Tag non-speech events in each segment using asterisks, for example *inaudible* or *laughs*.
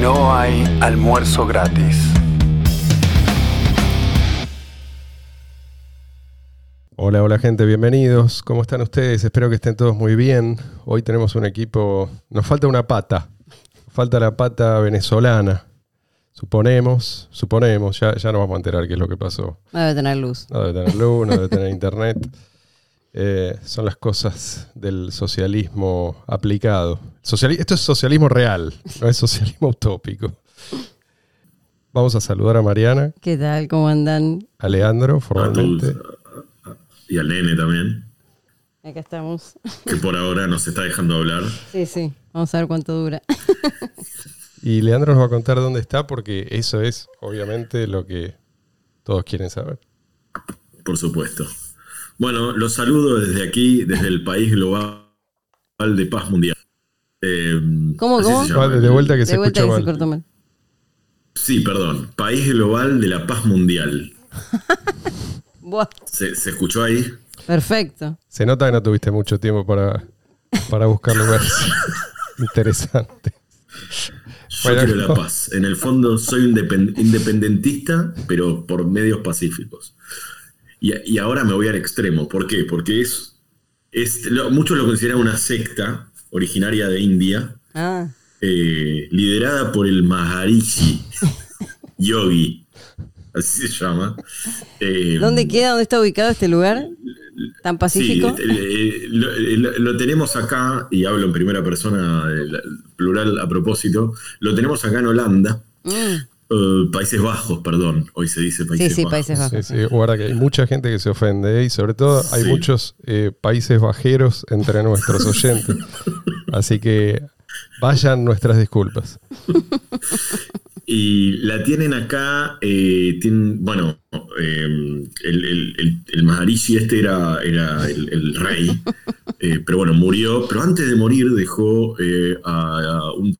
No hay almuerzo gratis. Hola, hola gente, bienvenidos. ¿Cómo están ustedes? Espero que estén todos muy bien. Hoy tenemos un equipo, nos falta una pata, falta la pata venezolana. Suponemos, suponemos, ya, ya nos vamos a enterar qué es lo que pasó. No debe tener luz. No debe tener luz, no debe tener internet. Eh, son las cosas del socialismo aplicado. Sociali- esto es socialismo real, no es socialismo utópico. Vamos a saludar a Mariana, ¿Qué tal? ¿Cómo andan? a Leandro a formalmente. todos, a- a- y al nene también, Acá estamos. que por ahora nos está dejando hablar. Sí, sí. Vamos a ver cuánto dura. Y Leandro nos va a contar dónde está porque eso es obviamente lo que todos quieren saber. Por supuesto. Bueno, los saludo desde aquí, desde el país global de paz mundial. Eh, ¿Cómo, cómo? Vale, de vuelta que se de vuelta que se mal. cortó mal. Sí, perdón. País global de la paz mundial. *laughs* Buah, ¿Se, se escuchó ahí? perfecto. Se nota que no tuviste mucho tiempo para, para buscar lugares *laughs* interesantes. Yo Bueno, quiero la paz. En el fondo soy independentista, pero por medios pacíficos. Y, y ahora me voy al extremo. ¿Por qué? Porque es, es lo- muchos lo consideran una secta originaria de India, Ah, eh, liderada por el Maharishi *laughs* Yogi, así se llama. Eh, ¿Dónde queda? ¿Dónde está ubicado este lugar? ¿Tan Sí, pacífico? eh, lo, lo- lo tenemos acá, y hablo en primera persona, plural a propósito, lo tenemos acá en Holanda, Mm, eh, Países Bajos, perdón, hoy se dice Países Sí, sí, Bajos. Países Bajos. Sí, sí, guarda que hay mucha gente que se ofende ¿eh? y sobre todo hay Sí. muchos eh, países bajeros entre nuestros *laughs* oyentes. Así que vayan nuestras disculpas. *laughs* Y la tienen acá, eh, tienen, bueno, eh, el, el, el- el Maharishi este era, era el, el rey, eh, pero bueno, murió, pero antes de morir dejó eh, a, a un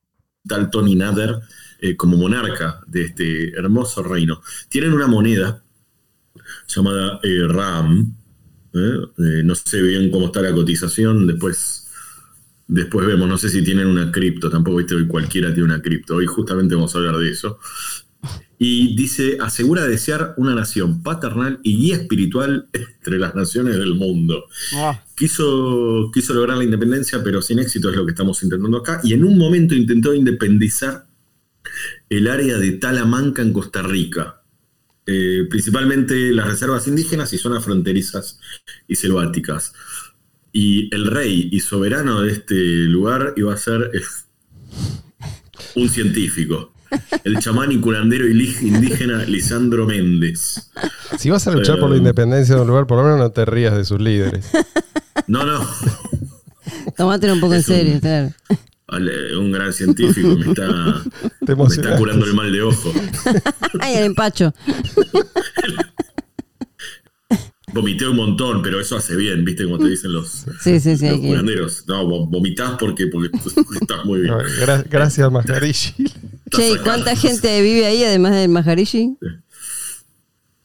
tal Tony Nader eh, como monarca de este hermoso reino. Tienen una moneda llamada eh, RAM, ¿eh? No sé bien cómo está la cotización, después... Después vemos, no sé si tienen una cripto, tampoco viste hoy cualquiera tiene una cripto. Hoy justamente vamos a hablar de eso. Y dice, asegura desear una nación paternal y guía espiritual entre las naciones del mundo. Ah, Quiso, quiso lograr la independencia, pero sin éxito es lo que estamos intentando acá. Y en un momento intentó independizar el área de Talamanca en Costa Rica. Eh, principalmente las reservas indígenas y zonas fronterizas y selváticas. Y el rey y soberano de este lugar iba a ser eh, un científico. El chamán y curandero indígena Lisandro Méndez. Si vas a luchar por la Eh, independencia de un lugar, por lo menos no te rías de sus líderes. No, no. Tomátelo un poco en un- serio, claro. Un gran científico me está, *laughs* me está curando el mal de ojo. *laughs* Ay, el empacho. *laughs* Vomité un montón, pero eso hace bien, ¿viste? Como te dicen los, Sí, sí, sí. los hay que- curanderos. No, vo- vomitás porque, porque estás muy bien. No, gra- gracias, Maharishi. Che, ¿y cuánta gente vive ahí además del Maharishi?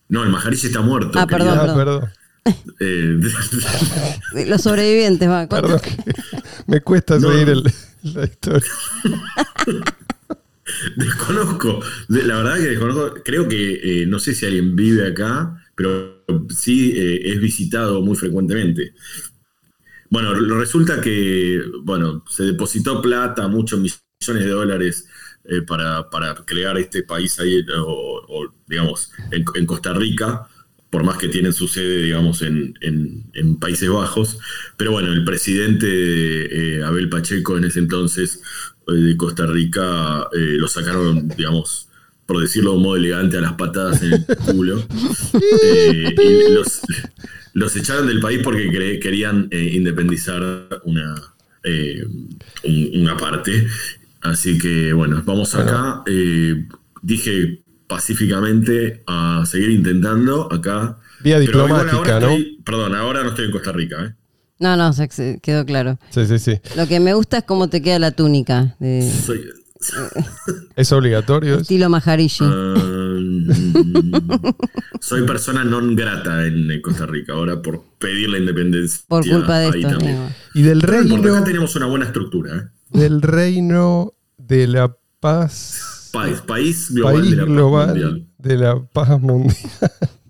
No, el Maharishi está muerto. Ah, perdón, Ah, perdón. perdón. Eh, Los sobrevivientes, va. Perdón. Me cuesta No. seguir el- la historia. *laughs* desconozco. De- La verdad que desconozco. Creo que eh, no sé si alguien vive acá, pero sí eh, es visitado muy frecuentemente. Bueno, re- resulta que bueno, se depositó plata, muchos millones de dólares eh, para, para crear este país ahí, o, o, digamos, en, en Costa Rica, por más que tienen su sede, digamos, en, en- en Países Bajos. Pero bueno, el presidente eh, Abel Pacheco en ese entonces eh, de Costa Rica eh, lo sacaron, digamos, por decirlo de un modo elegante, a las patadas en el *laughs* culo. Y los, los echaron del país porque cre- querían independizar una, un- una parte. Así que bueno, vamos acá. Dije pacíficamente a seguir intentando acá. Vía Pero igual diplomática, ahora ¿no? estoy- perdón, ahora no estoy en Costa Rica. ¿eh? No, no, se- se quedó claro. Sí, sí, sí. Lo que me gusta es cómo te queda la túnica. De Soy, *laughs* ¿Es obligatorio? estilo Maharishi. Ah, *laughs* soy persona non grata en Costa Rica ahora por pedir la independencia. por culpa de esto. Y del reino, acá tenemos una buena estructura. ¿eh? del reino de la paz. País, país global país de la paz global mundial. de la paz mundial.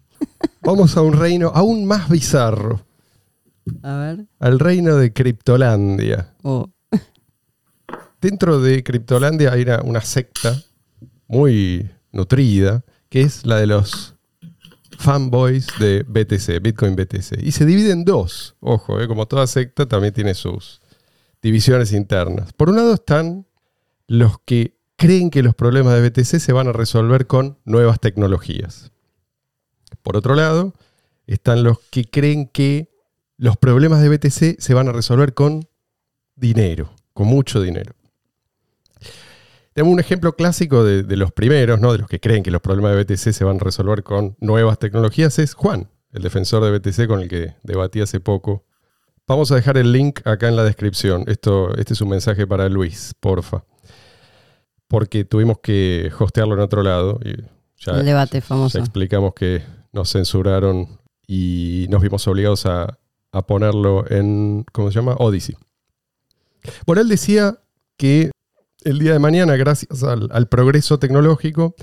*laughs* Vamos a un reino aún más bizarro. A ver. Al reino de Criptolandia. Oh. Dentro de Criptolandia hay una, una secta muy nutrida, que es la de los fanboys de BTC, Bitcoin BTC. Y se divide en dos. Ojo, eh, como toda secta también tiene sus divisiones internas. Por un lado están los que creen que los problemas de BTC se van a resolver con nuevas tecnologías. Por otro lado, están los que creen que los problemas de BTC se van a resolver con dinero, con mucho dinero. Tenemos un ejemplo clásico de, de los primeros, ¿no? de los que creen que los problemas de BTC se van a resolver con nuevas tecnologías, es Juan, el defensor de BTC con el que debatí hace poco. Vamos a dejar el link acá en la descripción. Esto, este es un mensaje para Luis, porfa. Porque tuvimos que hostearlo en otro lado. Y ya, El debate ya famoso. explicamos que nos censuraron y nos vimos obligados a, a ponerlo en, ¿cómo se llama? Odyssey. Bueno, él decía que el día de mañana, gracias al, al progreso tecnológico,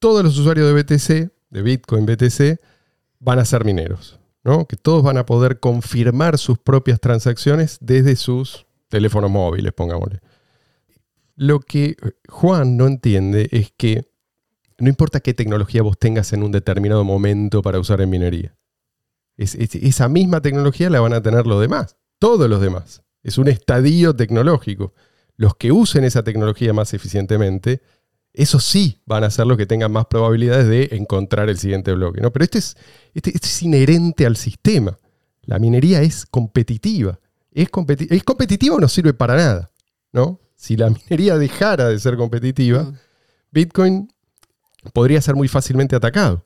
todos los usuarios de BTC, de Bitcoin BTC, van a ser mineros. ¿no? Que todos van a poder confirmar sus propias transacciones desde sus teléfonos móviles, pongámosle. Lo que Juan no entiende es que no importa qué tecnología vos tengas en un determinado momento para usar en minería. Es- es- esa misma tecnología la van a tener los demás, todos los demás. Es un estadio tecnológico. Los que usen esa tecnología más eficientemente, esos sí van a ser los que tengan más probabilidades de encontrar el siguiente bloque. ¿no? Pero este es, este, este es inherente al sistema. La minería es competitiva. Es, competi- es competitiva no sirve para nada. ¿no? Si la *laughs* minería dejara de ser competitiva, Mm. Bitcoin podría ser muy fácilmente atacado.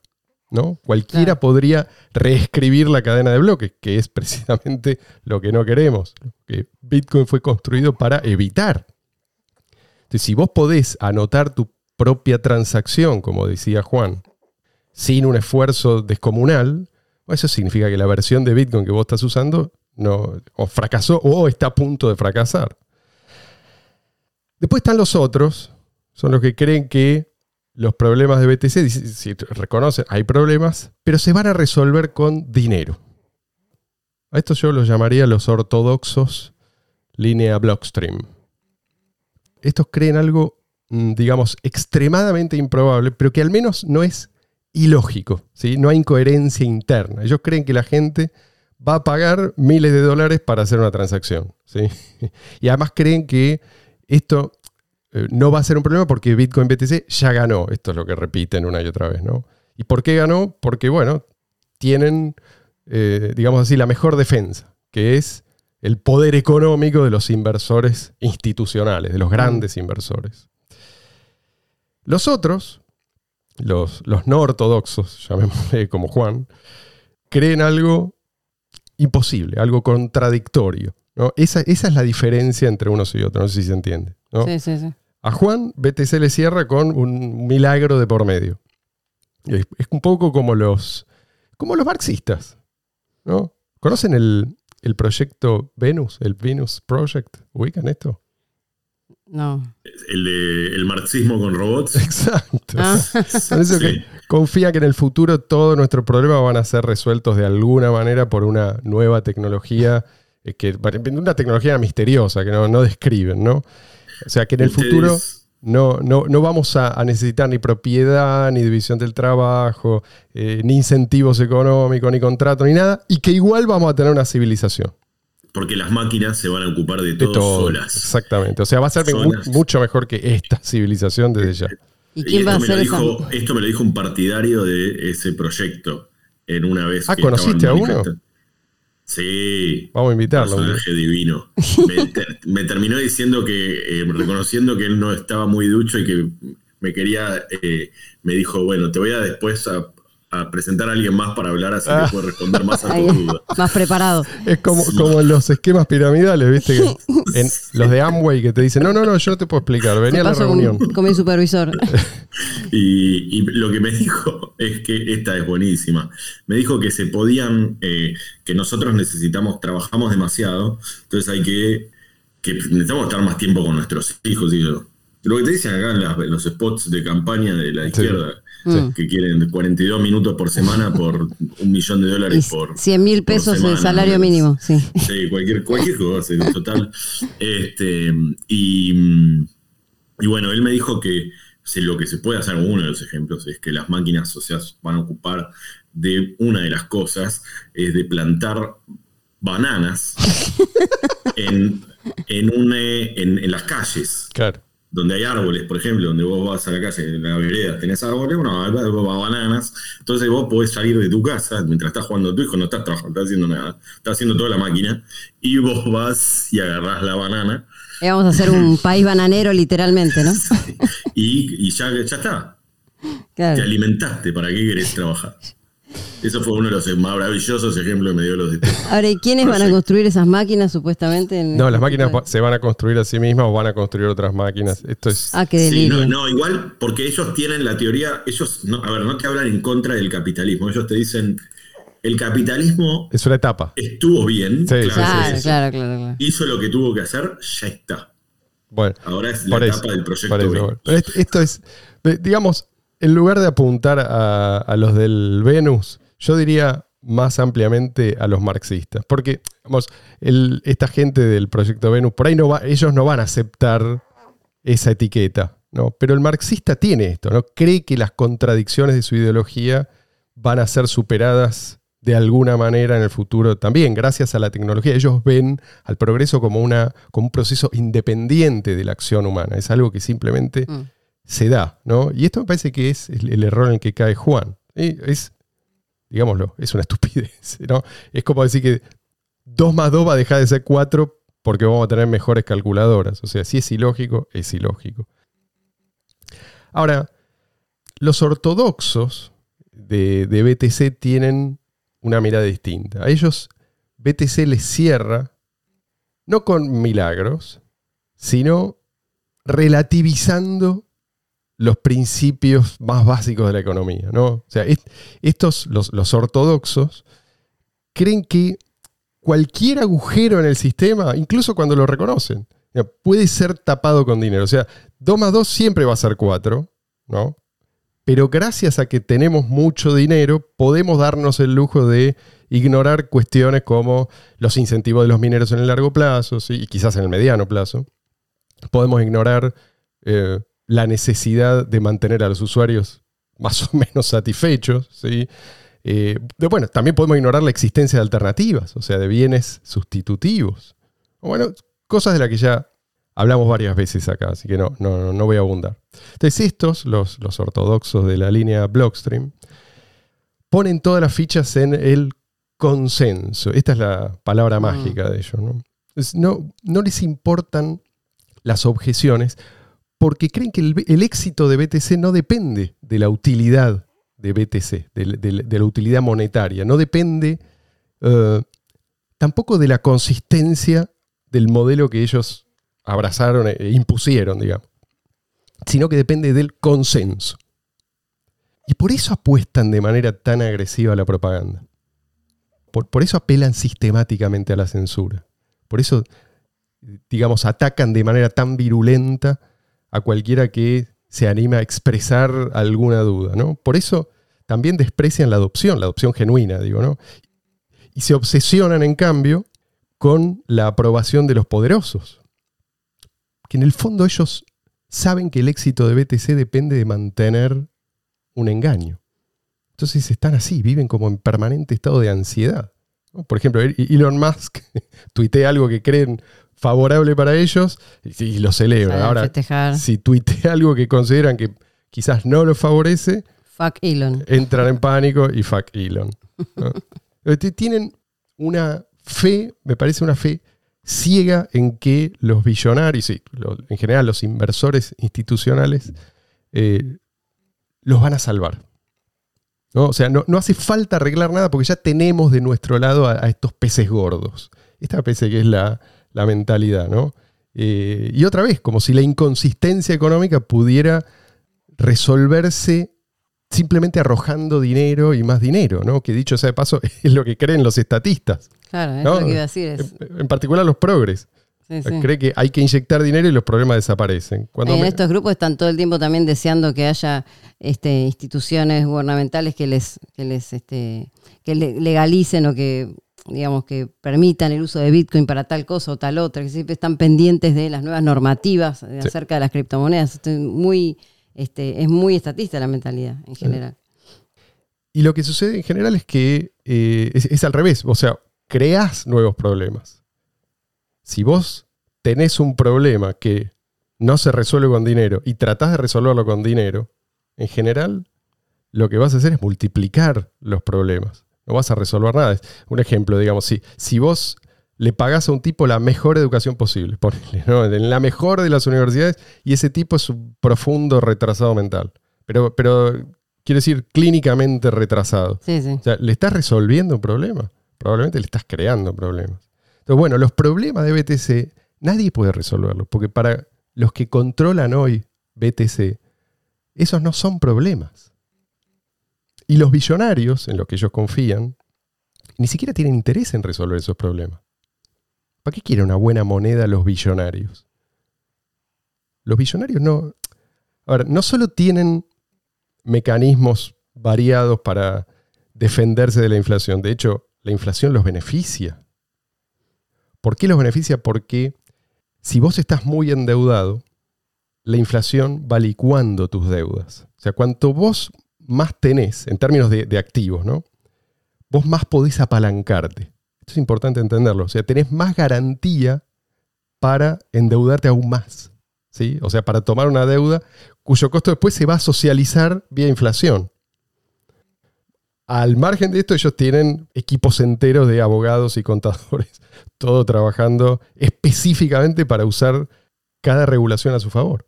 ¿no? Cualquiera Claro. podría reescribir la cadena de bloques, que es *laughs* precisamente lo que no queremos. Que Bitcoin fue construido para evitar. Entonces, si vos podés anotar tu propia transacción, como decía Juan, sin un esfuerzo descomunal, eso significa que la versión de Bitcoin que vos estás usando no, o fracasó o está a punto de fracasar. Después están los otros, son los que creen que los problemas de BTC, si reconocen, hay problemas, pero se van a resolver con dinero. A esto yo los llamaría los ortodoxos línea Blockstream. Estos creen algo, mm, digamos, extremadamente improbable, pero que al menos no es ilógico, ¿sí? No hay incoherencia interna. Ellos creen que la gente va a pagar miles de dólares para hacer una transacción, ¿sí? *laughs* Y además creen que esto eh, no va a ser un problema porque Bitcoin BTC ya ganó. Esto es lo que repiten una y otra vez, ¿no? ¿Y por qué ganó? Porque, bueno, tienen, eh, digamos así, la mejor defensa, que es el poder económico de los inversores institucionales, de los grandes inversores. Los otros, los, los no ortodoxos, llamémosle como Juan, creen algo imposible, algo contradictorio. ¿No? Esa, esa es la diferencia entre unos y otros, no sé si se entiende. ¿no? Sí, sí, sí. A Juan, BTC le cierra con un milagro de por medio. Es, es un poco como los, como los marxistas. ¿no? ¿Conocen el, el proyecto Venus? El Venus Project. ¿Ubican esto? No. El de el marxismo con robots. *laughs* Exacto. Ah. Por eso Sí. que confía que en el futuro todos nuestros problemas van a ser resueltos de alguna manera por una nueva tecnología, que una tecnología misteriosa que no, no describen, ¿no? O sea que en el futuro no, no, no vamos a, a necesitar ni propiedad, ni división del trabajo, eh, ni incentivos económicos, ni contrato, ni nada, y que igual vamos a tener una civilización. Porque las máquinas se van a ocupar de De todo, solas. Exactamente. O sea, va a ser mu- mucho mejor que esta civilización desde ya. ¿Y Y quién va a esto, me hacer dijo, esto me lo dijo un partidario de ese proyecto en una vez. Ah, que ¿conociste a uno? manifestando. Sí. Vamos a invitarlo. personaje divino. Me, *laughs* ter- me terminó diciendo que, eh, reconociendo que él no estaba muy ducho y que me quería, eh, me dijo, bueno, te voy a después a, a presentar a alguien más para hablar, así Ah. que puedo responder más a tus dudas. más preparado. Es como, como en los esquemas piramidales, ¿viste? Que *laughs* en los de Amway que te dicen, no, no, no, yo no te puedo explicar, vení Se a la reunión. con, con mi supervisor. *laughs* Y, y lo que me dijo es que esta es buenísima. Me dijo que se podían, eh, que nosotros necesitamos, trabajamos demasiado, entonces hay que, que necesitamos estar más tiempo con nuestros hijos. Y yo, Lo que te dicen acá en, las- en los spots de campaña de la izquierda, Mm. que quieren 42 minutos por semana por un millón de Y dólares por. 100 mil pesos semana, el salario ¿no? mínimo, sí. Sí, cualquier, cualquier cosa, en total. Este, y, y bueno, él me dijo que lo que se puede hacer, uno de los ejemplos, es que las máquinas, o sea, van a ocupar de una de las cosas, es de plantar bananas *laughs* en, en, un, eh, en, en las calles Claro. Donde hay árboles, por ejemplo, donde vos vas a la calle, en la vereda, tenés árboles, bueno, va- bananas, entonces vos podés salir de tu casa mientras estás jugando a tu hijo, no estás trabajando, estás haciendo nada, estás haciendo toda la máquina, y vos vas y agarrás la banana, Eh, Vamos a hacer un *laughs* país bananero literalmente, ¿no? y, y ya, ya está, te alimentaste, ¿para qué querés trabajar? Eso fue uno de los más maravillosos ejemplos que me dio los de Ahora, ¿y quiénes van a construir esas máquinas supuestamente? en No, este las máquinas tipo va- se van a construir a sí mismas o van a construir otras máquinas. Esto es. Ah, qué Sí, delirio. no, no, igual, porque ellos tienen la teoría, ellos, no, a ver, no te hablan en contra del capitalismo, ellos te dicen, el capitalismo Es una etapa. estuvo bien, Sí, sí, Claro, sí, claro, claro, claro. hizo lo que tuvo que hacer, ya está. Bueno, Ahora es la etapa eso. del proyecto B. esto, es, digamos, en lugar de apuntar a, los del Venus, yo diría más ampliamente a los marxistas. Porque, vamos, esta gente del proyecto Venus, por ahí no va, ellos no van a aceptar esa etiqueta, ¿no? Pero el marxista tiene esto, ¿no? Cree que las contradicciones de su ideología van a ser superadas de alguna manera en el futuro también, gracias a la tecnología. Ellos ven al progreso como, una, como un proceso independiente de la acción humana. Es algo que simplemente Mm. Se da, ¿no? Y esto me parece que es el, error en el que cae Juan. Es, digámoslo, es una *laughs* estupidez, ¿no? Es como decir que 2 más 2 va a dejar de ser 4 porque vamos a tener mejores calculadoras. O sea, si es ilógico, es ilógico. Ahora, los ortodoxos de, de BTC tienen una mirada distinta. A ellos BTC les cierra, no con milagros, sino relativizando los principios más básicos de la economía. ¿no? O sea, est- estos, los, ortodoxos, creen que cualquier agujero en el sistema, incluso cuando lo reconocen, puede ser tapado con dinero. O sea, 2 más 2 siempre va a ser 4, ¿no? Pero gracias a que tenemos mucho dinero, podemos darnos el lujo de ignorar cuestiones como los incentivos de los mineros en el largo plazo, ¿sí? y quizás en el mediano plazo. Podemos ignorar eh, la necesidad de mantener a los usuarios más o menos satisfechos. ¿sí? Eh, de- bueno, también podemos ignorar la existencia de alternativas, o sea, de bienes sustitutivos. Bueno, cosas de las que ya hablamos varias veces acá, así que no, no, no voy a abundar. Entonces, estos, los, los ortodoxos de la línea Blockstream, ponen todas las fichas en el consenso. Esta es la palabra Mm. mágica de ellos. ¿no? Es- no, no les importan las objeciones porque creen que el, éxito de BTC no depende de la utilidad de BTC, de, la utilidad monetaria, no depende eh, tampoco de la consistencia del modelo que ellos abrazaron e impusieron, digamos, sino que depende del consenso. Y por eso apuestan de manera tan agresiva a la propaganda. Por eso apelan sistemáticamente a la censura. Por eso, digamos, atacan de manera tan virulenta a cualquiera que se anima a expresar alguna duda, ¿no? Por eso también desprecian la adopción, la adopción genuina, digo, ¿no? Y se obsesionan, en cambio, con la aprobación de los poderosos. Que en el fondo ellos saben que el éxito de BTC depende de mantener un engaño. Entonces están así, viven como en permanente estado de ansiedad. Por ejemplo, Elon Musk *laughs* tuitea algo que creen favorable para ellos y, y lo celebran. Ahora, festejar. si tuitea *laughs* algo que consideran que quizás no lo favorece, Fuck Elon. entran en pánico y fuck Elon. ¿no? *laughs* T- Tienen una fe, me parece una fe ciega en que los billonarios y lo- en general los inversores institucionales eh, los van a salvar. ¿no? O sea, no, no hace falta arreglar nada porque ya tenemos de nuestro lado a, a estos peces gordos. Esta parece que es la, la mentalidad, ¿no? Eh, y otra vez, como si la inconsistencia económica pudiera resolverse simplemente arrojando dinero y más dinero, ¿no? Que dicho sea de paso, *laughs* es lo que creen los estatistas, Claro, es No, lo que iba a decir. es- en, en particular los progres. Sí, sí. Cree que hay que inyectar dinero y los problemas desaparecen. Cuando en me- estos grupos están todo el tiempo también deseando que haya este, instituciones gubernamentales que les, que les este, que le- legalicen o que digamos que permitan el uso de Bitcoin para tal cosa o tal otra, que siempre están pendientes de las nuevas normativas eh, Sí. acerca de las criptomonedas. Esto es muy, este, es muy estatista la mentalidad en general. Y lo que sucede en general es que eh, es, es al revés. O sea, creás nuevos problemas. Si vos tenés un problema que no se resuelve con dinero y tratás de resolverlo con dinero, en general lo que vas a hacer es multiplicar los problemas. No vas a resolver nada. Un ejemplo, digamos, si, si vos le pagás a un tipo la mejor educación posible, *laughs* ponele, ¿no? en la mejor de las universidades, y ese tipo es un profundo retrasado mental. Pero, pero quiero decir, clínicamente retrasado. Sí, sí. O sea, ¿le estás resolviendo un problema? Probablemente le estás creando problemas. Entonces, bueno, los problemas de BTC nadie puede resolverlos, porque para los que controlan hoy BTC, esos no son problemas. Y los billonarios, en los que ellos confían, ni siquiera tienen interés en resolver esos problemas. ¿Para qué quieren una buena moneda los billonarios? Los billonarios no... A ver, no solo tienen mecanismos variados para defenderse de la inflación. De hecho, la inflación los beneficia. ¿Por qué los beneficia? Porque si vos estás muy endeudado, la inflación va licuando tus deudas. O sea, cuanto vos más tenés en términos de, activos, ¿no? Vos más podés apalancarte. Esto es importante entenderlo. O sea, tenés más garantía para endeudarte aún más. ¿sí? O sea, para tomar una deuda cuyo costo después se va a socializar vía inflación. Al margen de esto, ellos tienen equipos enteros de abogados y contadores, *laughs* todo trabajando específicamente para usar cada regulación a su favor.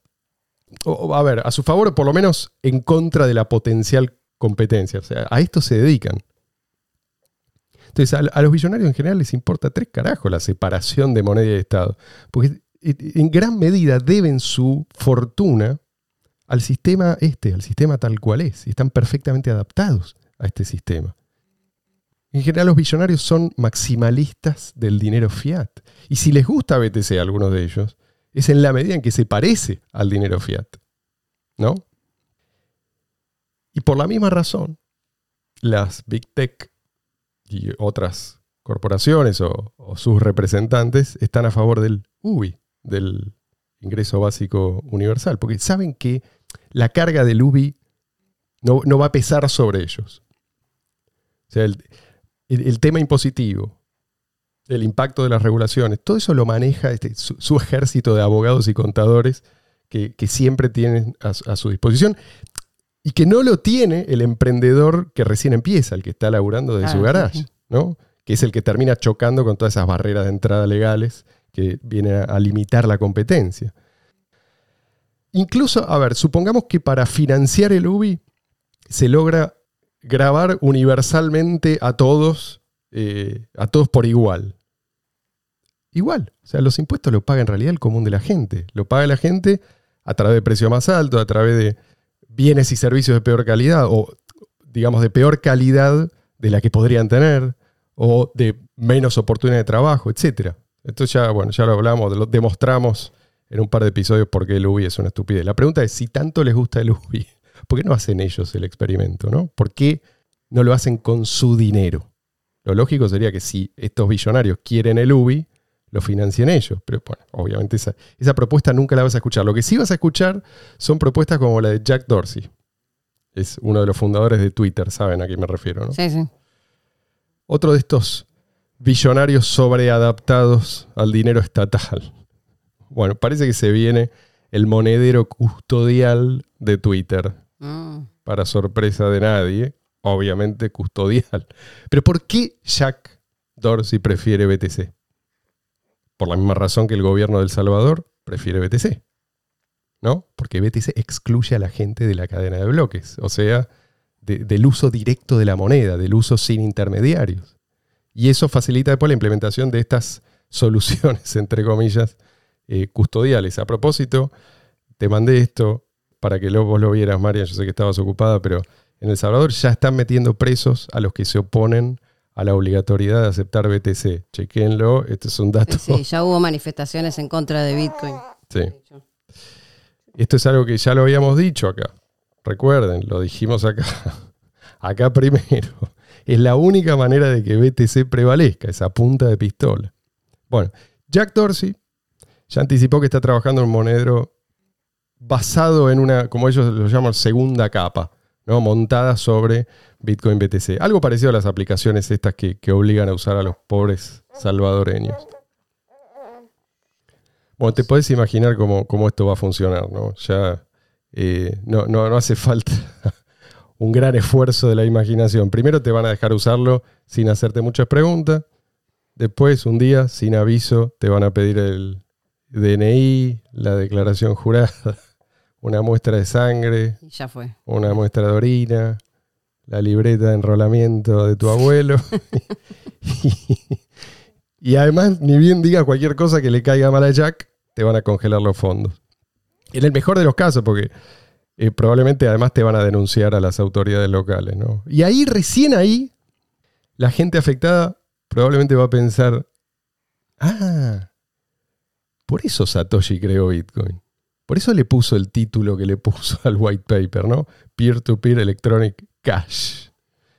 A ver, a su favor o por lo menos en contra de la potencial competencia. O sea, a esto se dedican. Entonces, a, a los billonarios en general les importa tres carajos la separación de moneda y de Estado. Porque en gran medida deben su fortuna al sistema este, al sistema tal cual es, y están perfectamente adaptados a este sistema. En general los billonarios son maximalistas del dinero fiat. Y si les gusta BTC a algunos de ellos, es en la medida en que se parece al dinero fiat. ¿No? Y por la misma razón, las Big Tech y otras corporaciones o, sus representantes están a favor del UBI, del ingreso básico universal, porque saben que la carga del UBI no, no va a pesar sobre ellos. O sea, el, el, tema impositivo, el impacto de las regulaciones, todo eso lo maneja este, su, su, ejército de abogados y contadores que, que siempre tienen a, a, su disposición y que no lo tiene el emprendedor que recién empieza, el que está laburando de Ah, su garage, sí. ¿no? que es el que termina chocando con todas esas barreras de entrada legales que vienen a, a limitar la competencia. Incluso, a ver, supongamos que para financiar el UBI se logra grabar universalmente a todos, eh, a todos por igual. Igual, o sea, los impuestos lo paga en realidad el común de la gente. Lo paga la gente a través de precio más alto, a través de bienes y servicios de peor calidad, o digamos de peor calidad de la que podrían tener, o de menos oportunidad de trabajo, etc. Esto ya, bueno, ya lo hablamos, lo demostramos en un par de episodios por qué el UBI es una estupidez. La pregunta es, si tanto les gusta el UBI, *laughs* ¿por qué no hacen ellos el experimento? ¿no? ¿Por qué no lo hacen con su dinero? Lo lógico sería que si estos billonarios quieren el UBI, lo financien ellos. Pero bueno, obviamente esa, esa propuesta nunca la vas a escuchar. Lo que sí vas a escuchar son propuestas como la de Jack Dorsey. Es uno de los fundadores de Twitter, saben a qué me refiero, ¿no? Sí, sí. Otro de estos billonarios sobreadaptados al dinero estatal. Bueno, parece que se viene el monedero custodial de Twitter. Mm. Para sorpresa de nadie, obviamente custodial. Pero ¿por qué Jack Dorsey prefiere BTC? Por la misma razón que el gobierno de Salvador prefiere BTC. ¿No? Porque BTC excluye a la gente de la cadena de bloques. O sea, de, del uso directo de la moneda, del uso sin intermediarios. Y eso facilita después la implementación de estas *laughs* soluciones, entre comillas, eh, custodiales. A propósito, te mandé esto para que vos lo vieras, María. Yo sé que estabas ocupada, pero en El Salvador ya están metiendo presos a los que se oponen a la obligatoriedad de aceptar BTC. Chequenlo, este es un dato. Sí, ya hubo manifestaciones en contra de Bitcoin. Sí. Esto es algo que ya lo habíamos dicho acá. Recuerden, lo dijimos acá. *laughs* Acá primero. Es la única manera de que BTC prevalezca, esa punta de pistola. Bueno, Jack Dorsey ya anticipó que está trabajando en un monedero basado en una, como ellos lo llaman, segunda capa, ¿no? montada sobre Bitcoin BTC. Algo parecido a las aplicaciones estas que, obligan a usar a los pobres salvadoreños. Bueno, te puedes imaginar cómo, esto va a funcionar, ¿no? Ya eh, no, no, no hace falta *laughs* un gran esfuerzo de la imaginación. Primero te van a dejar usarlo sin hacerte muchas preguntas. Después, un día, sin aviso, te van a pedir el DNI, la declaración jurada, una muestra de sangre, ya fue. una muestra de orina, la libreta de enrolamiento de tu abuelo. *laughs* *laughs* y, además, ni bien digas cualquier cosa que le caiga mal a Jack, te van a congelar los fondos. En el mejor de los casos, porque eh, probablemente además te van a denunciar a las autoridades locales. ¿no? Y ahí, recién ahí, la gente afectada probablemente va a pensar, ah, por eso Satoshi creó Bitcoin. Por eso le puso el título que le puso al white paper, ¿no? Peer-to-peer Electronic Cash.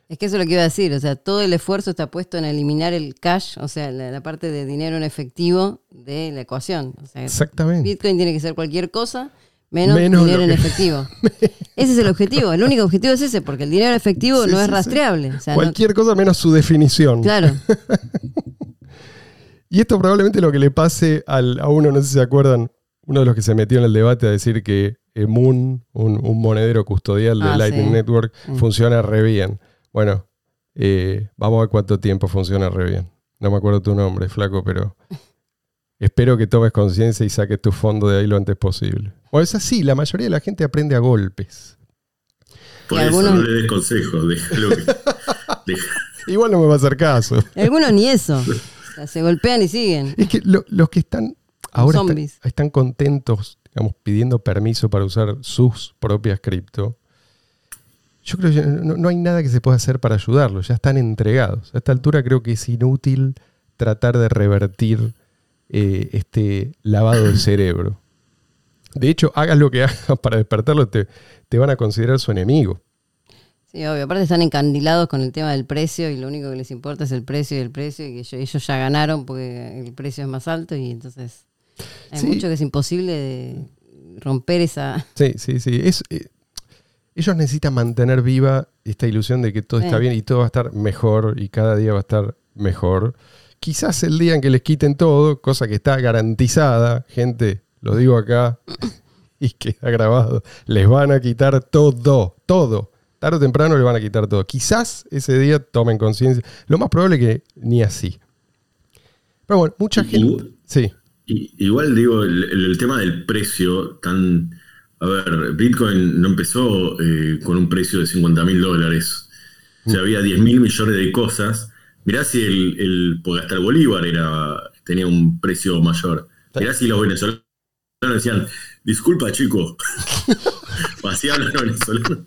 Es que eso es lo que iba a decir, o sea, todo el esfuerzo está puesto en eliminar el cash, o sea, la, parte de dinero en efectivo de la ecuación. Exactamente. Bitcoin tiene que ser cualquier cosa menos, dinero en efectivo. *laughs* ese es el objetivo, el único objetivo es ese, porque el dinero en efectivo no es rastreable. Cualquier cosa menos su definición. Claro. *laughs* y esto probablemente lo que le pase al, a uno, no sé si se acuerdan, uno de los que se metió en el debate a decir que Moon, un, monedero custodial de ah, Lightning Network, mm. funciona re bien. Bueno, eh, vamos a ver cuánto tiempo funciona re bien. No me acuerdo tu nombre, flaco, pero espero que tomes conciencia y saques tu fondo de ahí lo antes posible. O es así, la mayoría de la gente aprende a golpes. Por eso no le des consejos, déjalo *laughs* Igual no me va a hacer caso. Algunos ni eso. se golpean y siguen. Es que los que están ahora están, contentos, digamos, pidiendo permiso para usar sus propias cripto. Yo creo que no, hay nada que se pueda hacer para ayudarlos, ya están entregados. A esta altura creo que es inútil tratar de revertir eh, este lavado del cerebro. De hecho, hagas lo que *laughs* hagas para despertarlo, te, te van a considerar su enemigo. Sí, obvio. Aparte están encandilados con el tema del precio y lo único que les importa es el precio y el precio y que ellos, ya ganaron porque el precio es más alto y entonces hay mucho que es imposible de romper esa... Sí, sí, sí. Es, eh, ellos necesitan mantener viva esta ilusión de que todo está bien y todo va a estar mejor y cada día va a estar mejor. Quizás el día en que les quiten todo, cosa que está garantizada, gente, lo digo acá *coughs* y queda grabado, les van a quitar todo, todo. Tarde o temprano les van a quitar todo. Quizás ese día tomen conciencia. Lo más probable que ni así. Pero bueno, mucha gente... Sí. Igual digo, el, tema del precio tan... A ver, Bitcoin no empezó eh, con un precio de 50 mil dólares. O sea, había 10 mil millones de cosas. Mirá si el, el, porque hasta el Bolívar era, tenía un precio mayor. Mirá si los venezolanos decían, disculpa chico, *laughs* así hablan los venezolanos,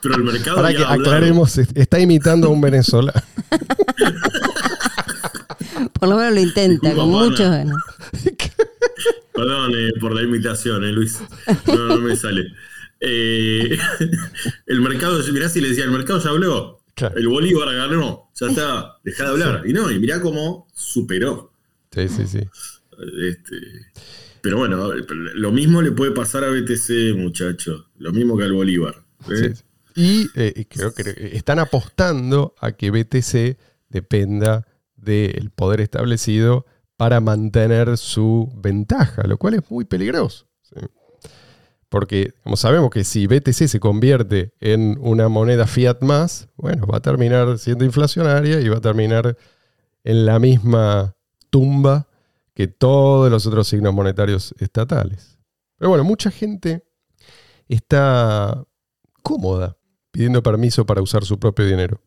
pero el mercado... Para que aclaremos, está imitando a un venezolano. *laughs* *laughs* Por lo menos lo intenta, con muchos... Perdón eh, por la imitación, eh, Luis. No, no me sale. Eh, *laughs* el mercado, mirá si le decía, el mercado ya habló. El Bolívar ganó, ya está, deja de hablar. Y no, y mirá cómo superó. Sí, sí, sí. Este, pero bueno, lo mismo le puede pasar a BTC, muchachos. Lo mismo que al Bolívar. Y creo que están apostando a que BTC dependa del poder establecido para mantener su ventaja, lo cual es muy peligroso. Porque como sabemos que si BTC se convierte en una moneda fiat más, bueno, va a terminar siendo inflacionaria y va a terminar en la misma tumba que todos los otros signos monetarios estatales. Pero bueno, mucha gente está cómoda pidiendo permiso para usar su propio dinero.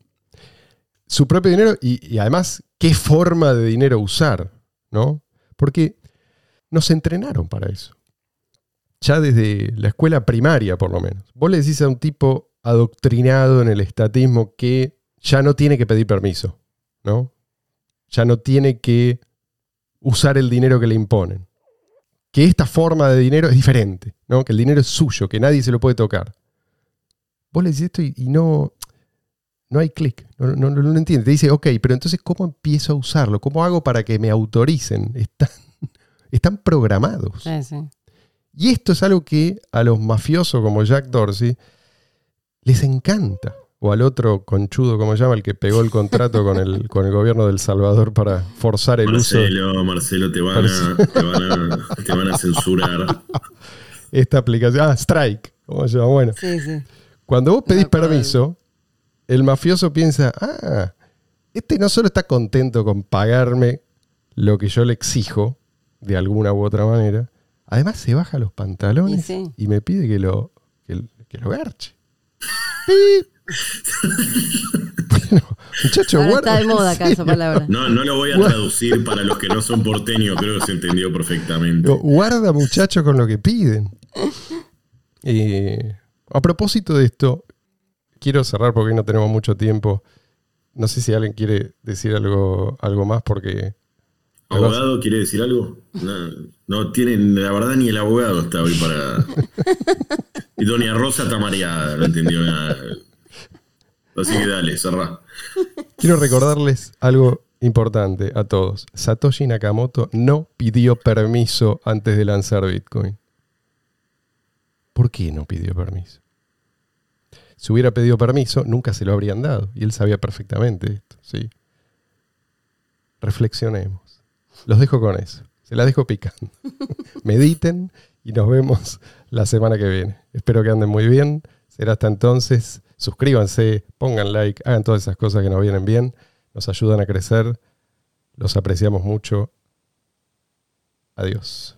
Su propio dinero y, y además qué forma de dinero usar. ¿No? Porque nos entrenaron para eso. Ya desde la escuela primaria, por lo menos. Vos le decís a un tipo adoctrinado en el estatismo que ya no tiene que pedir permiso. ¿no? Ya no tiene que usar el dinero que le imponen. Que esta forma de dinero es diferente, ¿no? Que el dinero es suyo, que nadie se lo puede tocar. Vos le decís esto y, y no, no hay clic, no, no, no lo entiende. Te dice, ok, pero entonces, ¿cómo empiezo a usarlo? ¿Cómo hago para que me autoricen? *laughs* Están, están programados. Sí, sí. Y esto es algo que a los mafiosos como Jack Dorsey les encanta. O al otro conchudo, como se llama, el que pegó el contrato con el, con el gobierno del Salvador para forzar el uso Marcelo, Marcelo, te van, a, te, van a, te van a censurar. *laughs* esta aplicación. Ah, Strike, como se llama. Bueno, Sí, sí. cuando vos pedís permiso, el mafioso piensa, ah, este no solo está contento con pagarme lo que yo le exijo, de alguna u otra manera, además se baja los pantalones Y sí. y me pide que lo, que, que lo garche. *laughs* bueno, muchacho, Ahora guarda. está de moda acá esa palabra. No, no lo voy a traducir para los que no son porteños, creo que se entendió perfectamente. Guarda, muchacho, con lo que piden. Eh, a propósito de esto, quiero cerrar porque hoy no tenemos mucho tiempo. No sé si alguien quiere decir algo, algo más porque... ¿Abogado quiere decir algo? No, no tienen, la verdad, ni el abogado está hoy para. *laughs* Y Doña Rosa está mareada, no entendió nada. Así que dale, cerrá. Quiero recordarles algo importante a todos. Satoshi Nakamoto no pidió permiso antes de lanzar Bitcoin. ¿Por qué no pidió permiso? Si hubiera pedido permiso, nunca se lo habrían dado. Y él sabía perfectamente esto. ¿sí? Reflexionemos. Los dejo con eso. Se la dejo picando. *laughs* Mediten y nos vemos la semana que viene. Espero que anden muy bien. Será hasta entonces. Suscríbanse, pongan like, hagan todas esas cosas que nos vienen bien. Nos ayudan a crecer. Los apreciamos mucho. Adiós.